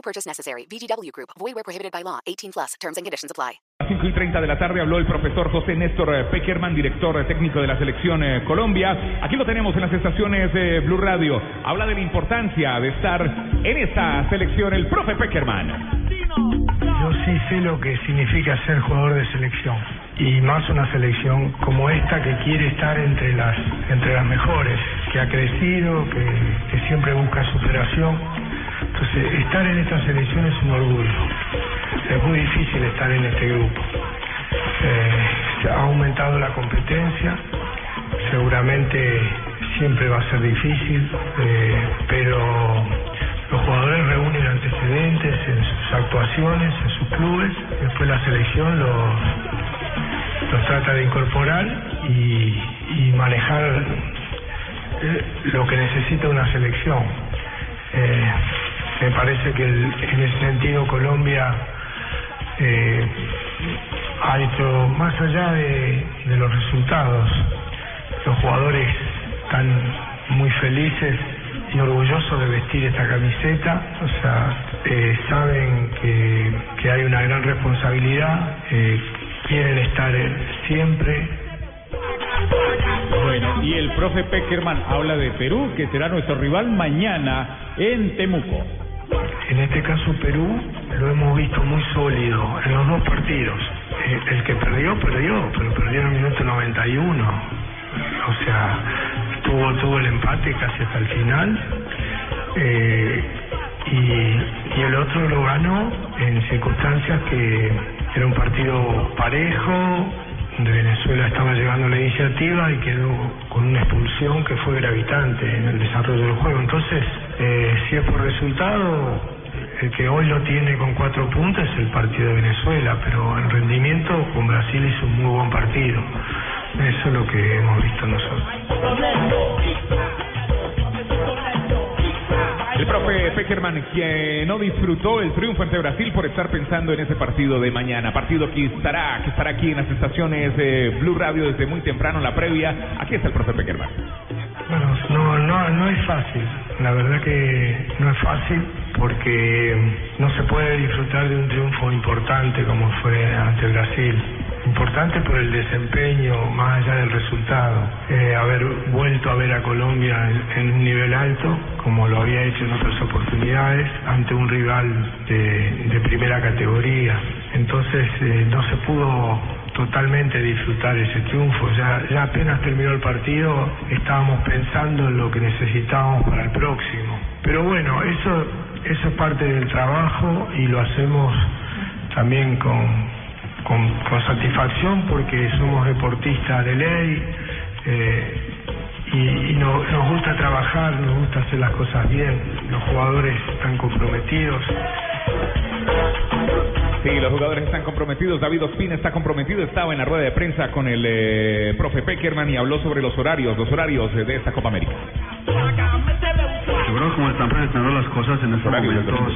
No purchase necessary. VGW Group. Void where prohibited by law. 18 plus. Terms and conditions apply. A 5 y 30 de la tarde habló el profesor José Néstor eh, Peckerman, director eh, técnico de la selección eh, Colombia. Aquí lo tenemos en las estaciones de Blue Radio. Habla de la importancia de estar en esta selección el profe Peckerman. Yo sí sé lo que significa ser jugador de selección y más una selección como esta que quiere estar entre las entre las mejores, que ha crecido, que, que siempre busca superación. Estar en esta selección es un orgullo. Es muy difícil estar en este grupo. Eh, ha aumentado la competencia, seguramente siempre va a ser difícil, eh, pero los jugadores reúnen antecedentes en sus actuaciones, en sus clubes, después la selección los, los trata de incorporar y, y manejar eh, lo que necesita una selección. Eh, me parece que el- en ese sentido Colombia eh, ha hecho más allá de, los resultados. Los jugadores están muy felices y orgullosos de vestir esta camiseta. O sea, eh, saben que, que hay una gran responsabilidad, eh, quieren estar eh, siempre Bueno, y el profe Peckerman habla de Perú, que será nuestro rival mañana en Temuco. En este caso Perú lo hemos visto muy sólido en los dos partidos. Eh, el que perdió, perdió, pero perdió en el minuto 91. O sea, tuvo, tuvo el empate casi hasta el final. Eh, y, y el otro lo ganó en circunstancias que era un partido parejo, de Venezuela estaba llegando la iniciativa y quedó con una expulsión que fue gravitante en el desarrollo del juego. Entonces, eh, si es por resultado, el que hoy lo tiene con cuatro puntos es el partido de Venezuela, pero en rendimiento con Brasil hizo un muy buen partido. Eso es lo que hemos visto nosotros. El profe Peckerman, que no disfrutó el triunfo ante Brasil por estar pensando en ese partido de mañana. Partido que estará, que estará aquí en las estaciones de Blue Radio desde muy temprano, la previa. Aquí está el profe Peckerman. Bueno, no, no, no es fácil. La verdad que no es fácil porque no se puede disfrutar de un triunfo importante como fue ante Brasil. Importante por el desempeño, más allá del resultado. Eh, haber vuelto a ver a Colombia en, un nivel alto, como lo había hecho en otras oportunidades, ante un rival de, de primera categoría. Entonces eh, no se pudo totalmente disfrutar ese triunfo. Ya apenas terminó el partido, estábamos pensando en lo que necesitábamos para el próximo. Pero bueno, eso, eso es parte del trabajo y lo hacemos también con, con, con satisfacción porque somos deportistas de ley eh, y, y no- nos gusta trabajar, nos gusta hacer las cosas bien. Los jugadores están comprometidos. Sí, los jugadores están comprometidos. David Ospina está comprometido. Estaba en la rueda de prensa con el eh, profe Peckerman y habló sobre los horarios, los horarios de esta Copa América. Yo creo que como están presentando las cosas en estos momentos,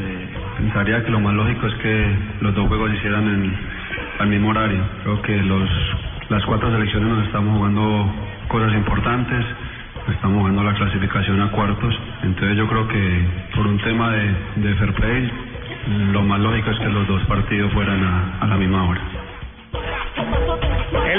eh, pensaría que lo más lógico es que los dos juegos se hicieran en, al mismo horario. Creo que los, las cuatro selecciones nos estamos jugando cosas importantes, estamos jugando la clasificación a cuartos, entonces yo creo que por un tema de, de fair play, lo más lógico es que los dos partidos fueran a, a la misma hora.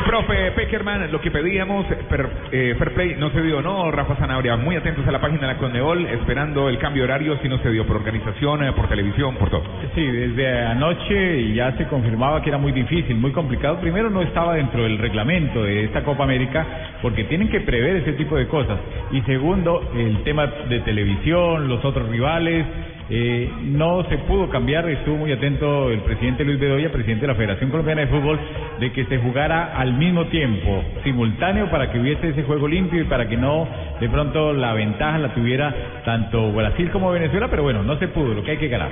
Profe Peckerman, lo que pedíamos, per- eh, fair play, no se dio, ¿no? Rafa Zanabria, muy atentos a la página de la Conmebol, esperando el cambio de horario, si no se dio por organización, eh, por televisión, por todo. Sí, desde anoche ya se confirmaba que era muy difícil, muy complicado. Primero no estaba dentro del reglamento de esta Copa América porque tienen que prever ese tipo de cosas. Y segundo, el tema de televisión, los otros rivales. Eh, no se pudo cambiar, estuvo muy atento el presidente Luis Bedoya, presidente de la Federación Colombiana de Fútbol, de que se jugara al mismo tiempo, simultáneo, para que hubiese ese juego limpio y para que no de pronto la ventaja la tuviera tanto Brasil como Venezuela, pero bueno, no se pudo, lo que hay que ganar.